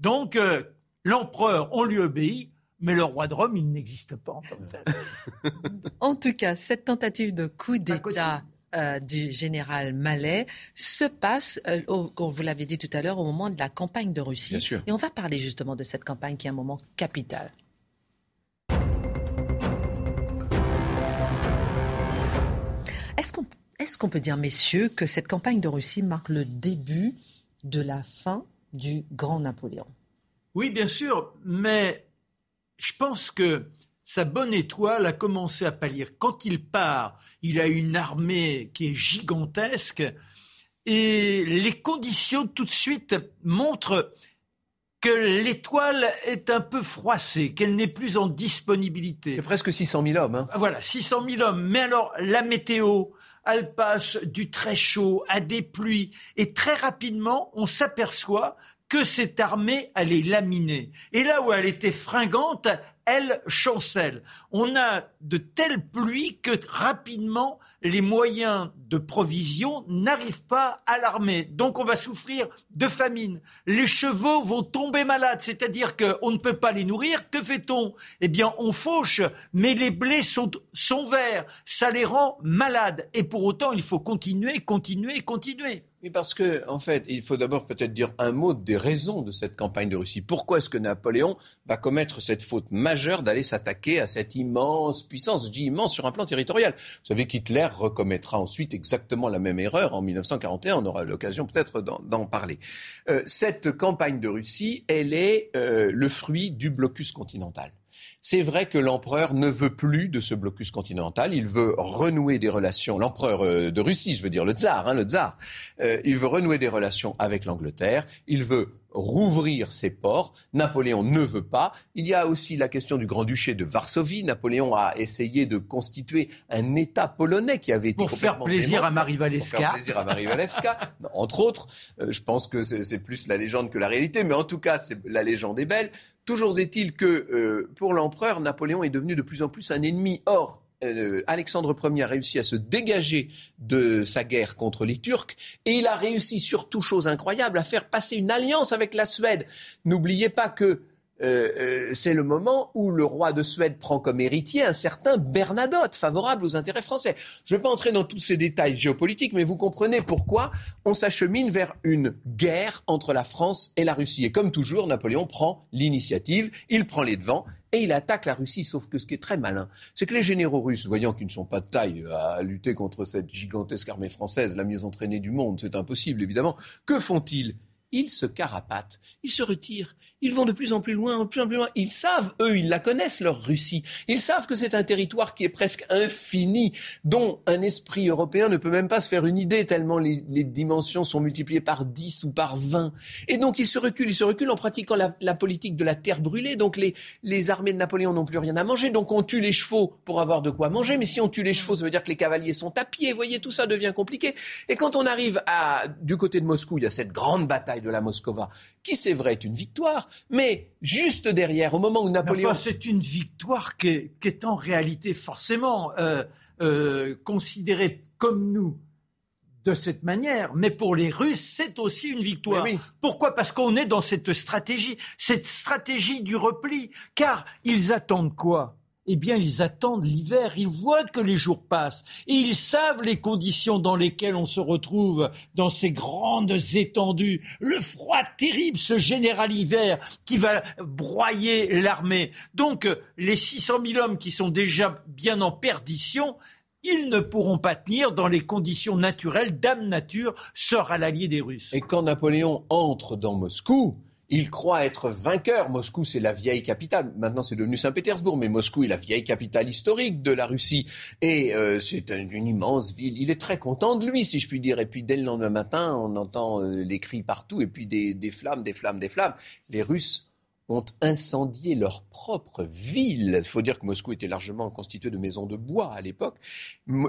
Donc, euh, l'empereur, on lui obéit, mais le roi de Rome, il n'existe pas en tant que tel. <laughs> en tout cas, cette tentative de coup d'État euh, du général Mallet se passe, euh, comme vous l'avez dit tout à l'heure, au moment de la campagne de Russie. Et on va parler justement de cette campagne qui est un moment capital. Est-ce qu'on est qu'on peut dire, messieurs, que cette campagne de Russie marque le début de la fin du grand Napoléon Oui, bien sûr, mais je pense que sa bonne étoile a commencé à pâlir. Quand il part, il a une armée qui est gigantesque et les conditions tout de suite montrent que l'étoile est un peu froissée, qu'elle n'est plus en disponibilité. C'est presque 600 000 hommes. Hein. Voilà, 600 000 hommes. Mais alors, la météo, elle passe du très chaud à des pluies. Et très rapidement, on s'aperçoit que cette armée allait laminer. Et là où elle était fringante, elle chancelle. On a de telles pluies que rapidement les moyens de provision n'arrivent pas à l'armée. Donc on va souffrir de famine. Les chevaux vont tomber malades, c'est-à-dire qu'on ne peut pas les nourrir. Que fait-on? Eh bien, on fauche, mais les blés sont, sont verts. Ça les rend malades. Et pour autant, il faut continuer, continuer, continuer. Oui, parce que, en fait, il faut d'abord peut-être dire un mot des raisons de cette campagne de Russie. Pourquoi est-ce que Napoléon va commettre cette faute majeure d'aller s'attaquer à cette immense puissance Je dis immense sur un plan territorial? Vous savez qu'Hitler recommettra ensuite exactement la même erreur en 1941. On aura l'occasion peut-être d'en parler. Euh, cette campagne de Russie, elle est euh, le fruit du blocus continental. C'est vrai que l'empereur ne veut plus de ce blocus continental. Il veut renouer des relations. L'empereur euh, de Russie, je veux dire le tsar, hein, le tsar. Euh, il veut renouer des relations avec l'Angleterre. Il veut rouvrir ses ports. Napoléon ne veut pas. Il y a aussi la question du Grand-Duché de Varsovie. Napoléon a essayé de constituer un État polonais qui avait été pour faire plaisir à Marie Walewska. Pour faire plaisir à Marie Walewska, entre autres. Euh, je pense que c'est plus la légende que la réalité, mais en tout cas, la légende est belle. Toujours est-il que euh, pour l'empereur, Napoléon est devenu de plus en plus un ennemi. Or, euh, Alexandre Ier a réussi à se dégager de sa guerre contre les Turcs et il a réussi, surtout chose incroyable, à faire passer une alliance avec la Suède. N'oubliez pas que euh, euh, c'est le moment où le roi de Suède prend comme héritier un certain Bernadotte, favorable aux intérêts français. Je ne vais pas entrer dans tous ces détails géopolitiques, mais vous comprenez pourquoi on s'achemine vers une guerre entre la France et la Russie. Et comme toujours, Napoléon prend l'initiative, il prend les devants et il attaque la Russie. Sauf que ce qui est très malin, c'est que les généraux russes, voyant qu'ils ne sont pas de taille à lutter contre cette gigantesque armée française, la mieux entraînée du monde, c'est impossible évidemment, que font-ils? Ils se carapatent, ils se retirent, ils vont de plus en plus loin, de plus en plus loin. Ils savent, eux, ils la connaissent, leur Russie. Ils savent que c'est un territoire qui est presque infini, dont un esprit européen ne peut même pas se faire une idée, tellement les, dimensions sont multipliées par 10 ou par 20. Et donc, ils se reculent, ils se reculent en pratiquant la, politique de la terre brûlée. Donc, les, les armées de Napoléon n'ont plus rien à manger. Donc, on tue les chevaux pour avoir de quoi manger. Mais si on tue les chevaux, ça veut dire que les cavaliers sont à pied. Vous voyez, tout ça devient compliqué. Et quand on arrive à, du côté de Moscou, il y a cette grande bataille de la Moscova, qui, c'est vrai, est une victoire. Mais juste derrière, au moment où Napoléon... c'est une victoire qui est, en réalité forcément euh, euh, considérée comme nous de cette manière, mais pour les Russes, c'est aussi une victoire. Pourquoi? Parce qu'on est dans cette stratégie, cette stratégie du repli, car ils attendent quoi? Eh bien, ils attendent l'hiver, ils voient que les jours passent, et ils savent les conditions dans lesquelles on se retrouve dans ces grandes étendues, le froid terrible, ce général hiver qui va broyer l'armée. Donc, les 600 000 hommes qui sont déjà bien en perdition, ils ne pourront pas tenir dans les conditions naturelles. Dame Nature sera l'allié des Russes. Et quand Napoléon entre dans Moscou, il croit être vainqueur. Moscou, c'est la vieille capitale. Maintenant, c'est devenu Saint-Pétersbourg, mais Moscou est la vieille capitale historique de la Russie. Et euh, c'est une, immense ville. Il est très content de lui, si je puis dire. Et puis, dès le lendemain matin, on entend euh, les cris partout, et puis des, flammes, des flammes, des flammes. Les Russes ont incendié leur propre ville. Il faut dire que Moscou était largement constitué de maisons de bois à l'époque.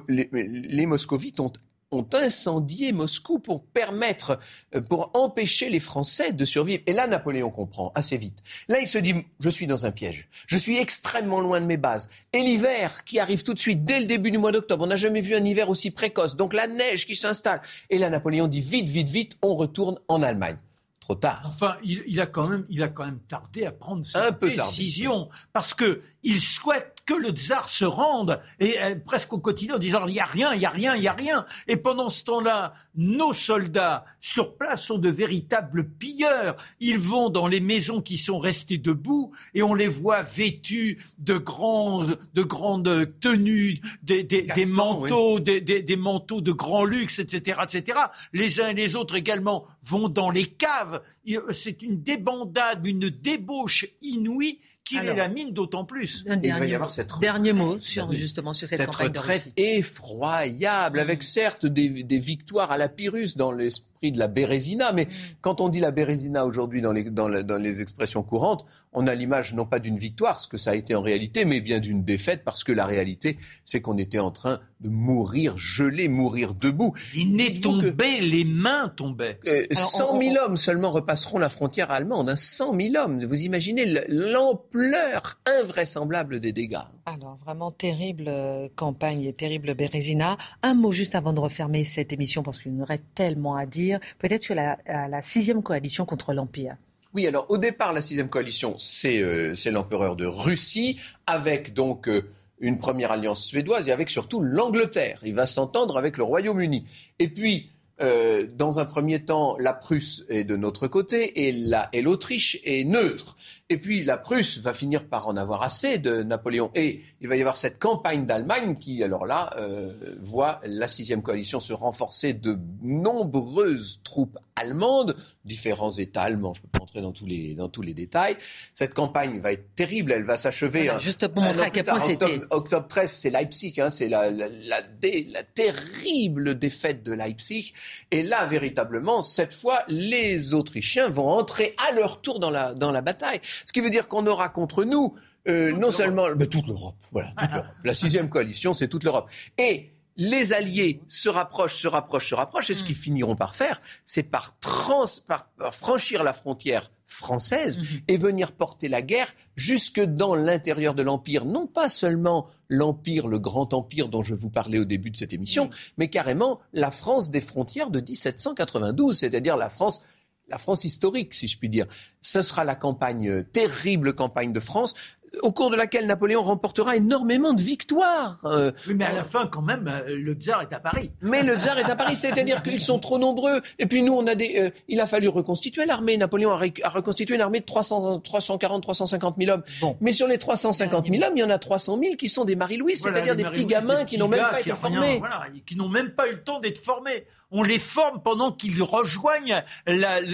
Les, les moscovites ont ont incendié Moscou pour permettre, euh, pour empêcher les Français de survivre. Et là, Napoléon comprend assez vite. Là, il se dit, je suis dans un piège. Je suis extrêmement loin de mes bases. Et l'hiver qui arrive tout de suite, dès le début du mois d'octobre, on n'a jamais vu un hiver aussi précoce. Donc la neige qui s'installe. Et là, Napoléon dit, vite, vite, vite, on retourne en Allemagne. Trop tard. Enfin, il, a quand même, il a quand même tardé à prendre cette décision parce que il souhaite que le tsar se rende, et euh, presque au quotidien, en disant il n'y a rien, il n'y a rien, il n'y a rien. Et pendant ce temps-là, nos soldats sur place sont de véritables pilleurs. Ils vont dans les maisons qui sont restées debout et on les voit vêtus de grandes, de grandes tenues, des, manteaux, des, des, manteaux de grand luxe, etc., etc. Les uns et les autres également vont dans les caves. C'est une débandade, une débauche inouïe qu'il est la mine d'autant plus. Un dernier, dernier mot sur, justement sur cette, cette campagne retraite effroyable, avec certes des, victoires à la Pyrrhus dans l'esprit de la Bérésina. Mais mm. quand on dit la Bérésina aujourd'hui dans les, dans, dans les expressions courantes, on a l'image non pas d'une victoire, ce que ça a été en réalité, mais bien d'une défaite, parce que la réalité, c'est qu'on était en train de mourir gelé, mourir debout. Les nez tombaient, les mains tombaient. 100 000 hommes seulement repasseront la frontière allemande. 100 000 hommes. Vous imaginez l'ampleur invraisemblable des dégâts. Alors, vraiment terrible euh, campagne et terrible Bérésina. Un mot juste avant de refermer cette émission, parce qu'il y aurait tellement à dire. Peut-être sur la, sixième coalition contre l'Empire. Oui, alors au départ, la sixième coalition, c'est euh, l'empereur de Russie, avec donc euh, une première alliance suédoise et avec surtout l'Angleterre. Il va s'entendre avec le Royaume-Uni. Et puis, dans un premier temps, la Prusse est de notre côté et l'Autriche est neutre. Et puis la Prusse va finir par en avoir assez de Napoléon. Et il va y avoir cette campagne d'Allemagne qui, alors là, euh, voit la sixième coalition se renforcer de nombreuses troupes allemandes, différents États allemands. Je ne peux pas entrer dans tous les dans tous les détails. Cette campagne va être terrible. Elle va s'achever. juste pour montrer à quel point c'était. Octobre, 13, c'est Leipzig. Hein, c'est la, la, la, la terrible défaite de Leipzig. Et là, véritablement, cette fois, les Autrichiens vont entrer à leur tour dans la dans la bataille. Ce qui veut dire qu'on aura contre nous euh, non seulement mais toute l'Europe, voilà, toute l'Europe. La sixième coalition, c'est toute l'Europe. Et les alliés se rapprochent, se rapprochent, se rapprochent, et ce qu'ils finiront par faire, c'est par, trans, par, franchir la frontière française mhm. et venir porter la guerre jusque dans l'intérieur de l'Empire. Non pas seulement l'Empire, le grand empire dont je vous parlais au début de cette émission, mais carrément la France des frontières de 1792, c'est-à-dire la France la France historique, si je puis dire. Ce sera la campagne, euh, terrible campagne de France au cours de laquelle Napoléon remportera énormément de victoires. Euh, oui, mais à la fin, quand même, euh, le tsar est à Paris. Mais le tsar est à Paris, c'est-à-dire <laughs> qu'ils sont trop nombreux. Et puis nous, on a des, euh, il a fallu reconstituer l'armée. Napoléon a, reconstitué une armée de 300, 340, 350 000 hommes. Bon. Mais sur les 350 000 hommes, il y en a 300 000 qui sont des Marie-Louis, c'est-à-dire des, petits gamins qui n'ont même pas été formés. Voilà, qui n'ont même pas eu le temps d'être formés. On les forme pendant qu'ils rejoignent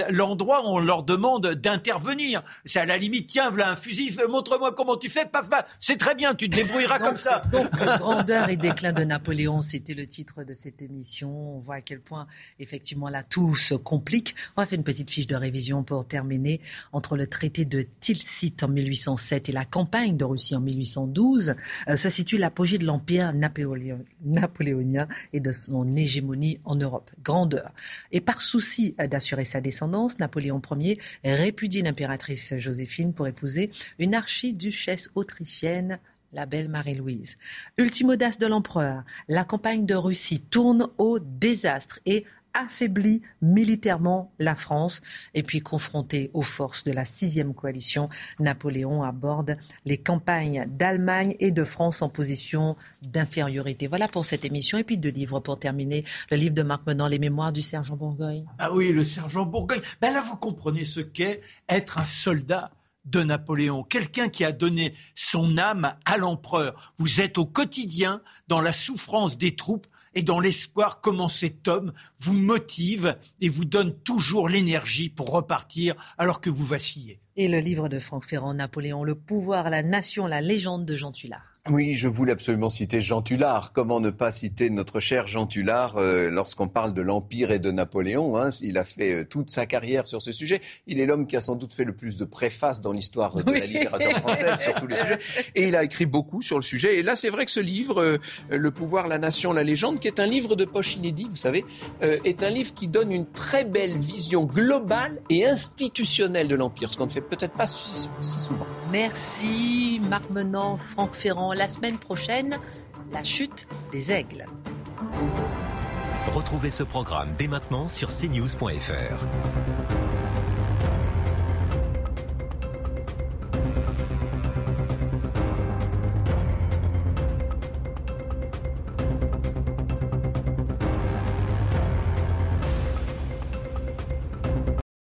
l'endroit où on leur demande d'intervenir. C'est à la limite, tiens, voilà un fusil, montre-moi comment tu fais, paf, c'est très bien, tu te débrouilleras comme ça. Donc, grandeur et déclin de Napoléon, c'était le titre de cette émission. On voit à quel point, effectivement, là, tout se complique. On va faire une petite fiche de révision pour terminer. Entre le traité de Tilsit en 1807 et la campagne de Russie en 1812, euh, ça situe l'apogée de l'empire napoléonien et de son hégémonie en Europe. Grandeur. Et par souci d'assurer sa descendance, Napoléon Ier répudie l'impératrice Joséphine pour épouser une archi du autrichienne, la belle Marie-Louise. Ultime audace de l'empereur, la campagne de Russie tourne au désastre et affaiblit militairement la France. Et puis confronté aux forces de la sixième coalition, Napoléon aborde les campagnes d'Allemagne et de France en position d'infériorité. Voilà pour cette émission. Et puis deux livres pour terminer. Le livre de Marc Menant, Les Mémoires du sergent Bourgogne. Ah oui, le sergent Bourgogne. Ben là, vous comprenez ce qu'est être un soldat de Napoléon, quelqu'un qui a donné son âme à l'empereur. Vous êtes au quotidien dans la souffrance des troupes et dans l'espoir comment cet homme vous motive et vous donne toujours l'énergie pour repartir alors que vous vacillez. Et le livre de Franck Ferrand, Napoléon, le pouvoir, la nation, la légende de Jean. Oui, je voulais absolument citer Jean Tullard. Comment ne pas citer notre cher Jean Tullard euh, lorsqu'on parle de l'Empire et de Napoléon hein, Il a fait euh, toute sa carrière sur ce sujet. Il est l'homme qui a sans doute fait le plus de préfaces dans l'histoire de la littérature française sur tous les sujets. Et il a écrit beaucoup sur le sujet. Et là, c'est vrai que ce livre, euh, Le pouvoir, la nation, la légende, qui est un livre de poche inédit, vous savez, est un livre qui donne une très belle vision globale et institutionnelle de l'Empire, ce qu'on ne fait peut-être pas si, si souvent. Merci Marc Menant, Franck Ferrand la semaine prochaine, la chute des aigles. Retrouvez ce programme dès maintenant sur cnews.fr.